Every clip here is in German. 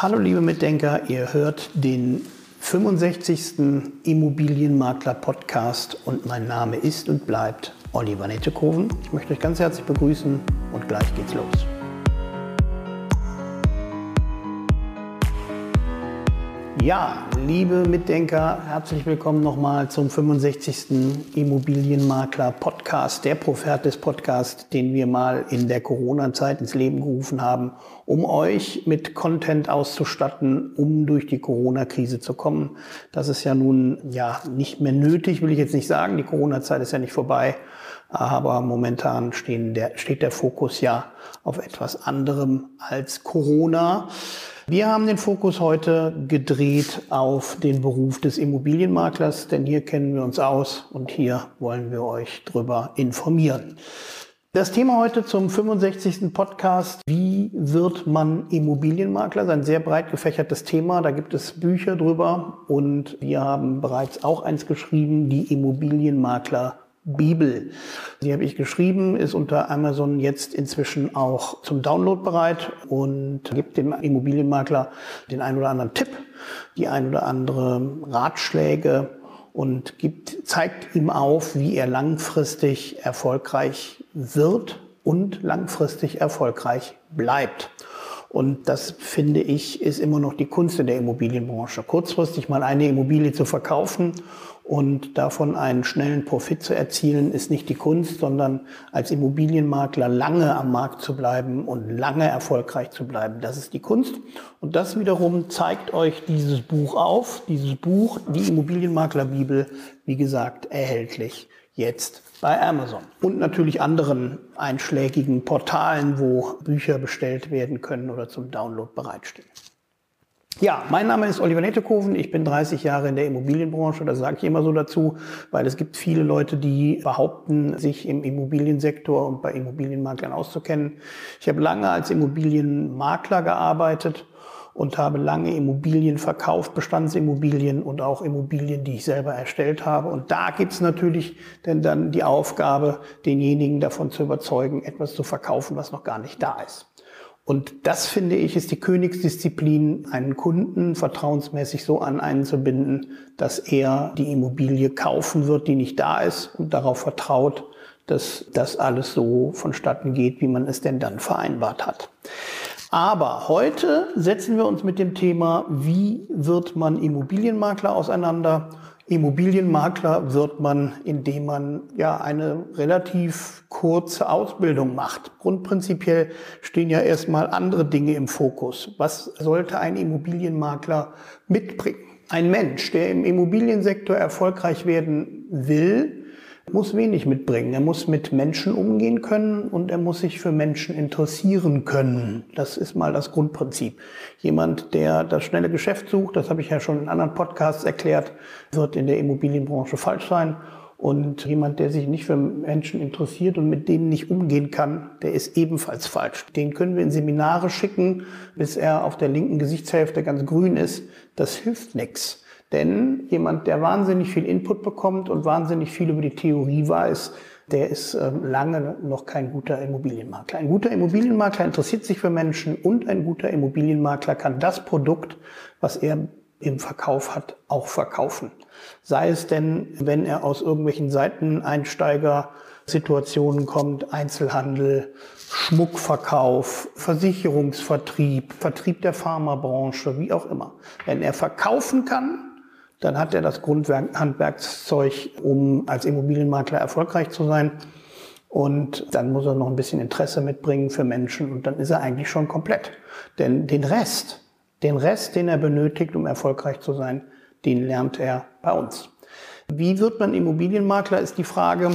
Hallo liebe Mitdenker, ihr hört den 65. Immobilienmakler Podcast und mein Name ist und bleibt Oliver Nettekoven. Ich möchte euch ganz herzlich begrüßen und gleich geht's los. Ja, liebe Mitdenker, herzlich willkommen nochmal zum 65. Immobilienmakler Podcast, der Profertis Podcast, den wir mal in der Corona-Zeit ins Leben gerufen haben, um euch mit Content auszustatten, um durch die Corona-Krise zu kommen. Das ist ja nun ja nicht mehr nötig, will ich jetzt nicht sagen. Die Corona-Zeit ist ja nicht vorbei. Aber momentan der, steht der Fokus ja auf etwas anderem als Corona. Wir haben den Fokus heute gedreht auf den Beruf des Immobilienmaklers, denn hier kennen wir uns aus und hier wollen wir euch drüber informieren. Das Thema heute zum 65. Podcast, wie wird man Immobilienmakler? Das ist ein sehr breit gefächertes Thema, da gibt es Bücher drüber und wir haben bereits auch eins geschrieben, die Immobilienmakler Bibel. Die habe ich geschrieben, ist unter Amazon jetzt inzwischen auch zum Download bereit und gibt dem Immobilienmakler den einen oder anderen Tipp, die ein oder andere Ratschläge und gibt, zeigt ihm auf, wie er langfristig erfolgreich wird und langfristig erfolgreich bleibt. Und das finde ich ist immer noch die Kunst in der Immobilienbranche. Kurzfristig mal eine Immobilie zu verkaufen und davon einen schnellen Profit zu erzielen, ist nicht die Kunst, sondern als Immobilienmakler lange am Markt zu bleiben und lange erfolgreich zu bleiben. Das ist die Kunst. Und das wiederum zeigt euch dieses Buch auf. Dieses Buch, die Immobilienmaklerbibel, wie gesagt, erhältlich jetzt bei Amazon und natürlich anderen einschlägigen Portalen, wo Bücher bestellt werden können oder zum Download bereitstehen. Ja, mein Name ist Oliver Nettekoven. Ich bin 30 Jahre in der Immobilienbranche. Das sage ich immer so dazu, weil es gibt viele Leute, die behaupten, sich im Immobiliensektor und bei Immobilienmaklern auszukennen. Ich habe lange als Immobilienmakler gearbeitet und habe lange Immobilien verkauft, Bestandsimmobilien und auch Immobilien, die ich selber erstellt habe. Und da gibt's natürlich denn dann die Aufgabe, denjenigen davon zu überzeugen, etwas zu verkaufen, was noch gar nicht da ist. Und das finde ich ist die Königsdisziplin, einen Kunden vertrauensmäßig so an einen zu binden, dass er die Immobilie kaufen wird, die nicht da ist und darauf vertraut, dass das alles so vonstatten geht, wie man es denn dann vereinbart hat. Aber heute setzen wir uns mit dem Thema, wie wird man Immobilienmakler auseinander Immobilienmakler wird man, indem man ja eine relativ kurze Ausbildung macht. Grundprinzipiell stehen ja erstmal andere Dinge im Fokus. Was sollte ein Immobilienmakler mitbringen? Ein Mensch, der im Immobiliensektor erfolgreich werden will, muss wenig mitbringen. Er muss mit Menschen umgehen können und er muss sich für Menschen interessieren können. Das ist mal das Grundprinzip. Jemand, der das schnelle Geschäft sucht, das habe ich ja schon in anderen Podcasts erklärt, wird in der Immobilienbranche falsch sein. Und jemand, der sich nicht für Menschen interessiert und mit denen nicht umgehen kann, der ist ebenfalls falsch. Den können wir in Seminare schicken, bis er auf der linken Gesichtshälfte ganz grün ist. Das hilft nichts. Denn jemand, der wahnsinnig viel Input bekommt und wahnsinnig viel über die Theorie weiß, der ist ähm, lange noch kein guter Immobilienmakler. Ein guter Immobilienmakler interessiert sich für Menschen und ein guter Immobilienmakler kann das Produkt, was er im Verkauf hat, auch verkaufen. Sei es denn, wenn er aus irgendwelchen Seiteneinsteiger-Situationen kommt, Einzelhandel, Schmuckverkauf, Versicherungsvertrieb, Vertrieb der Pharmabranche, wie auch immer. Wenn er verkaufen kann, dann hat er das Grundhandwerkszeug, um als Immobilienmakler erfolgreich zu sein. Und dann muss er noch ein bisschen Interesse mitbringen für Menschen und dann ist er eigentlich schon komplett. Denn den Rest, den Rest, den er benötigt, um erfolgreich zu sein, den lernt er bei uns. Wie wird man Immobilienmakler, ist die Frage.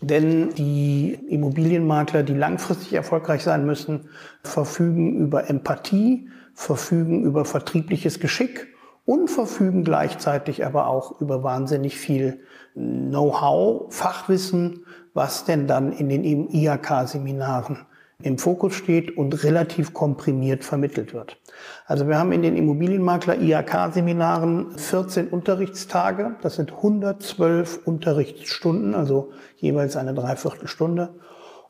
Denn die Immobilienmakler, die langfristig erfolgreich sein müssen, verfügen über Empathie, verfügen über vertriebliches Geschick und verfügen gleichzeitig aber auch über wahnsinnig viel Know-how, Fachwissen, was denn dann in den IHK-Seminaren im Fokus steht und relativ komprimiert vermittelt wird. Also wir haben in den Immobilienmakler IHK-Seminaren 14 Unterrichtstage, das sind 112 Unterrichtsstunden, also jeweils eine Dreiviertelstunde.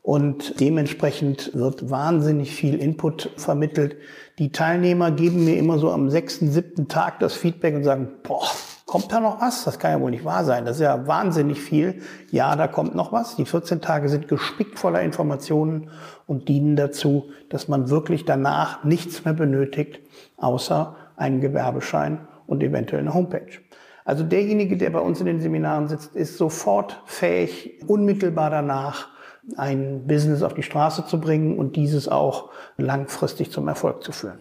Und dementsprechend wird wahnsinnig viel Input vermittelt. Die Teilnehmer geben mir immer so am sechsten, siebten Tag das Feedback und sagen, boah, kommt da noch was? Das kann ja wohl nicht wahr sein. Das ist ja wahnsinnig viel. Ja, da kommt noch was. Die 14 Tage sind gespickt voller Informationen und dienen dazu, dass man wirklich danach nichts mehr benötigt, außer einen Gewerbeschein und eventuell eine Homepage. Also derjenige, der bei uns in den Seminaren sitzt, ist sofort fähig, unmittelbar danach ein Business auf die Straße zu bringen und dieses auch langfristig zum Erfolg zu führen.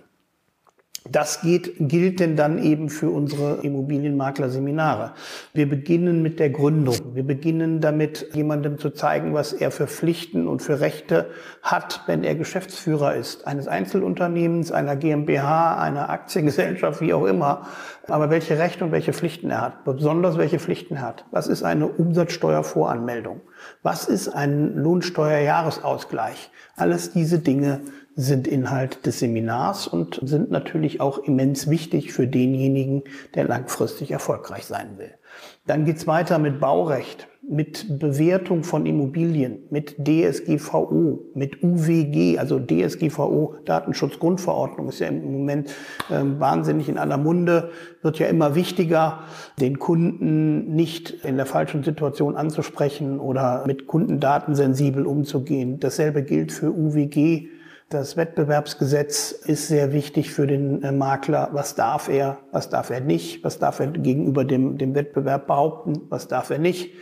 Das geht, gilt denn dann eben für unsere Immobilienmakler-Seminare. Wir beginnen mit der Gründung. Wir beginnen damit, jemandem zu zeigen, was er für Pflichten und für Rechte hat, wenn er Geschäftsführer ist, eines Einzelunternehmens, einer GmbH, einer Aktiengesellschaft, wie auch immer. Aber welche Rechte und welche Pflichten er hat, besonders welche Pflichten er hat. Was ist eine Umsatzsteuervoranmeldung? Was ist ein Lohnsteuerjahresausgleich? Alles diese Dinge sind Inhalt des Seminars und sind natürlich auch immens wichtig für denjenigen, der langfristig erfolgreich sein will. Dann geht's weiter mit Baurecht, mit Bewertung von Immobilien, mit DSGVO, mit UWG, also DSGVO, Datenschutzgrundverordnung, ist ja im Moment äh, wahnsinnig in aller Munde, wird ja immer wichtiger, den Kunden nicht in der falschen Situation anzusprechen oder mit Kundendaten sensibel umzugehen. Dasselbe gilt für UWG das Wettbewerbsgesetz ist sehr wichtig für den äh, Makler. Was darf er, was darf er nicht, was darf er gegenüber dem, dem Wettbewerb behaupten, was darf er nicht.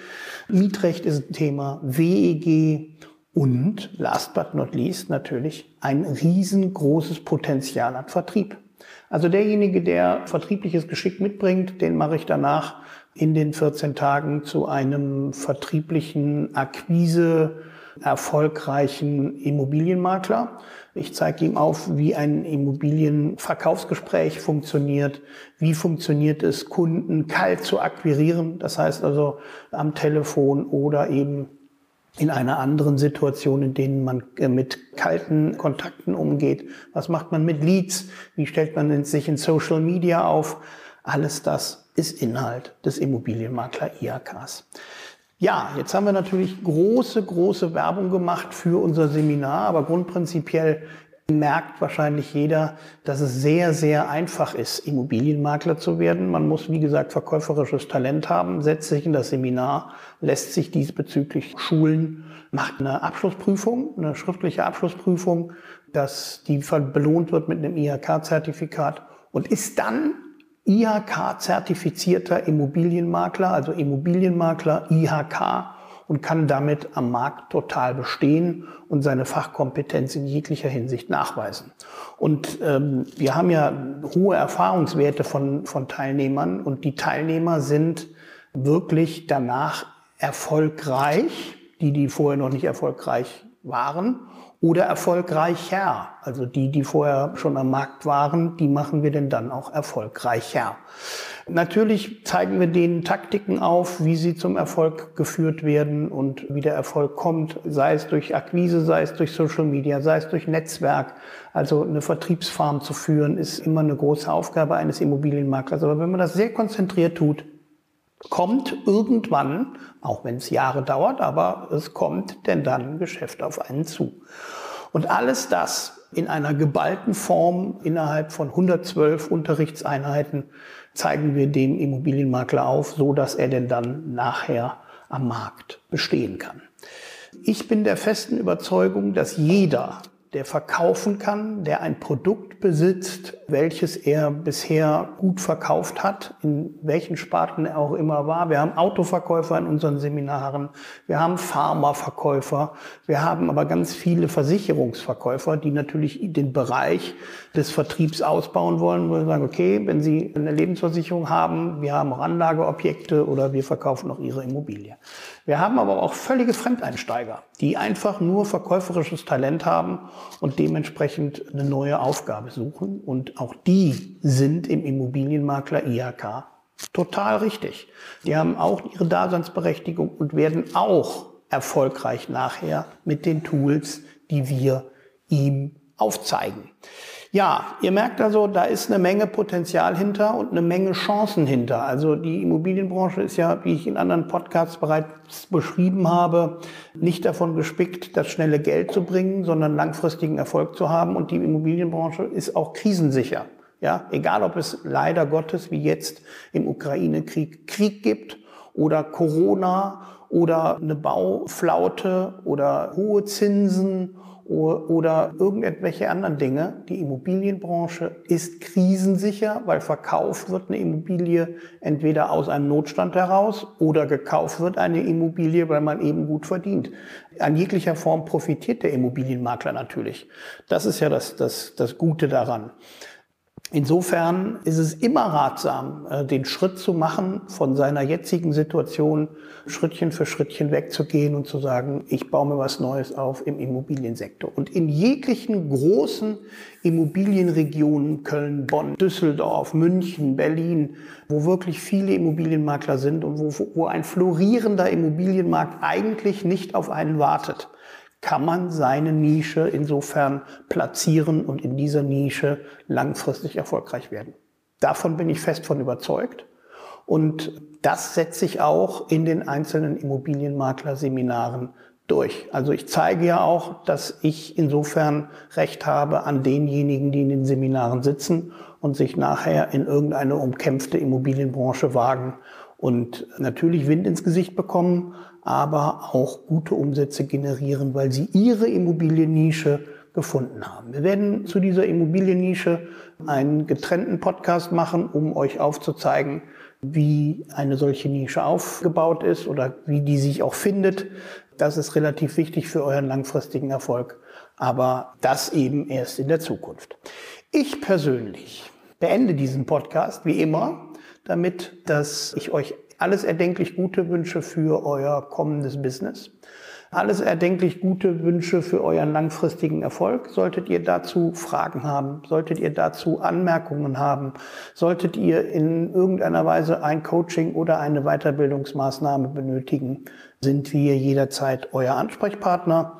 Mietrecht ist ein Thema, WEG und last but not least natürlich ein riesengroßes Potenzial an Vertrieb. Also derjenige, der vertriebliches Geschick mitbringt, den mache ich danach in den 14 Tagen zu einem vertrieblichen Akquise erfolgreichen Immobilienmakler. Ich zeige ihm auf, wie ein Immobilienverkaufsgespräch funktioniert, wie funktioniert es, Kunden kalt zu akquirieren, das heißt also am Telefon oder eben in einer anderen Situation, in denen man äh, mit kalten Kontakten umgeht. Was macht man mit Leads? Wie stellt man sich in Social Media auf? Alles das ist Inhalt des Immobilienmakler IAKs. Ja, jetzt haben wir natürlich große, große Werbung gemacht für unser Seminar, aber grundprinzipiell merkt wahrscheinlich jeder, dass es sehr, sehr einfach ist, Immobilienmakler zu werden. Man muss, wie gesagt, verkäuferisches Talent haben, setzt sich in das Seminar, lässt sich diesbezüglich schulen, macht eine Abschlussprüfung, eine schriftliche Abschlussprüfung, dass die belohnt wird mit einem IHK-Zertifikat und ist dann IHK-zertifizierter Immobilienmakler, also Immobilienmakler IHK und kann damit am Markt total bestehen und seine Fachkompetenz in jeglicher Hinsicht nachweisen. Und ähm, wir haben ja hohe Erfahrungswerte von, von Teilnehmern und die Teilnehmer sind wirklich danach erfolgreich, die, die vorher noch nicht erfolgreich waren oder erfolgreicher. Also die, die vorher schon am Markt waren, die machen wir denn dann auch erfolgreicher. Natürlich zeigen wir denen Taktiken auf, wie sie zum Erfolg geführt werden und wie der Erfolg kommt, sei es durch Akquise, sei es durch Social Media, sei es durch Netzwerk. Also eine Vertriebsfarm zu führen, ist immer eine große Aufgabe eines Immobilienmaklers. Aber wenn man das sehr konzentriert tut, kommt irgendwann, auch wenn es Jahre dauert, aber es kommt denn dann Geschäft auf einen zu. Und alles das in einer geballten Form innerhalb von 112 Unterrichtseinheiten zeigen wir dem Immobilienmakler auf, so dass er denn dann nachher am Markt bestehen kann. Ich bin der festen Überzeugung, dass jeder der verkaufen kann, der ein Produkt besitzt, welches er bisher gut verkauft hat, in welchen Sparten er auch immer war. Wir haben Autoverkäufer in unseren Seminaren, wir haben Pharmaverkäufer, wir haben aber ganz viele Versicherungsverkäufer, die natürlich den Bereich des Vertriebs ausbauen wollen, wo wir sagen, okay, wenn Sie eine Lebensversicherung haben, wir haben auch Anlageobjekte oder wir verkaufen auch Ihre Immobilie. Wir haben aber auch völlige Fremdeinsteiger, die einfach nur verkäuferisches Talent haben und dementsprechend eine neue Aufgabe suchen. Und auch die sind im Immobilienmakler IHK total richtig. Die haben auch ihre Daseinsberechtigung und werden auch erfolgreich nachher mit den Tools, die wir ihm aufzeigen. Ja, ihr merkt also, da ist eine Menge Potenzial hinter und eine Menge Chancen hinter. Also die Immobilienbranche ist ja, wie ich in anderen Podcasts bereits beschrieben habe, nicht davon gespickt, das schnelle Geld zu bringen, sondern langfristigen Erfolg zu haben. Und die Immobilienbranche ist auch krisensicher. Ja, egal ob es leider Gottes wie jetzt im Ukraine-Krieg Krieg gibt oder Corona oder eine Bauflaute oder hohe Zinsen oder irgendwelche anderen Dinge. Die Immobilienbranche ist krisensicher, weil verkauft wird eine Immobilie entweder aus einem Notstand heraus oder gekauft wird eine Immobilie, weil man eben gut verdient. An jeglicher Form profitiert der Immobilienmakler natürlich. Das ist ja das, das, das Gute daran. Insofern ist es immer ratsam, äh, den Schritt zu machen, von seiner jetzigen Situation Schrittchen für Schrittchen wegzugehen und zu sagen, ich baue mir was Neues auf im Immobiliensektor. Und in jeglichen großen Immobilienregionen, Köln, Bonn, Düsseldorf, München, Berlin, wo wirklich viele Immobilienmakler sind und wo, wo ein florierender Immobilienmarkt eigentlich nicht auf einen wartet kann man seine Nische insofern platzieren und in dieser Nische langfristig erfolgreich werden. Davon bin ich fest von überzeugt. Und das setze ich auch in den einzelnen Immobilienmakler-Seminaren durch. Also ich zeige ja auch, dass ich insofern Recht habe an denjenigen, die in den Seminaren sitzen und sich nachher in irgendeine umkämpfte Immobilienbranche wagen und natürlich Wind ins Gesicht bekommen, aber auch gute Umsätze generieren, weil sie ihre Immobiliennische gefunden haben. Wir werden zu dieser Immobiliennische einen getrennten Podcast machen, um euch aufzuzeigen, wie eine solche Nische aufgebaut ist oder wie die sich auch findet. Das ist relativ wichtig für euren langfristigen Erfolg, aber das eben erst in der Zukunft. Ich persönlich beende diesen Podcast wie immer damit, dass ich euch alles erdenklich gute Wünsche für euer kommendes Business. Alles erdenklich gute Wünsche für euren langfristigen Erfolg. Solltet ihr dazu Fragen haben, solltet ihr dazu Anmerkungen haben, solltet ihr in irgendeiner Weise ein Coaching oder eine Weiterbildungsmaßnahme benötigen, sind wir jederzeit euer Ansprechpartner.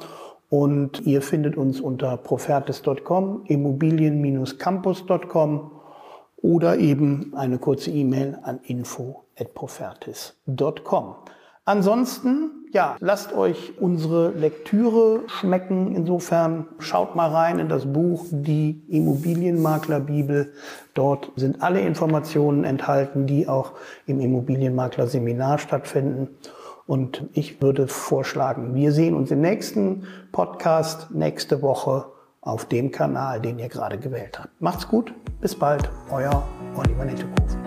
Und ihr findet uns unter profertis.com, immobilien-campus.com oder eben eine kurze E-Mail an info@profertis.com. Ansonsten, ja, lasst euch unsere Lektüre schmecken. Insofern schaut mal rein in das Buch Die Immobilienmaklerbibel. Dort sind alle Informationen enthalten, die auch im Immobilienmakler-Seminar stattfinden. Und ich würde vorschlagen, wir sehen uns im nächsten Podcast nächste Woche auf dem Kanal, den ihr gerade gewählt habt. Macht's gut, bis bald, euer Oliver Nettekow.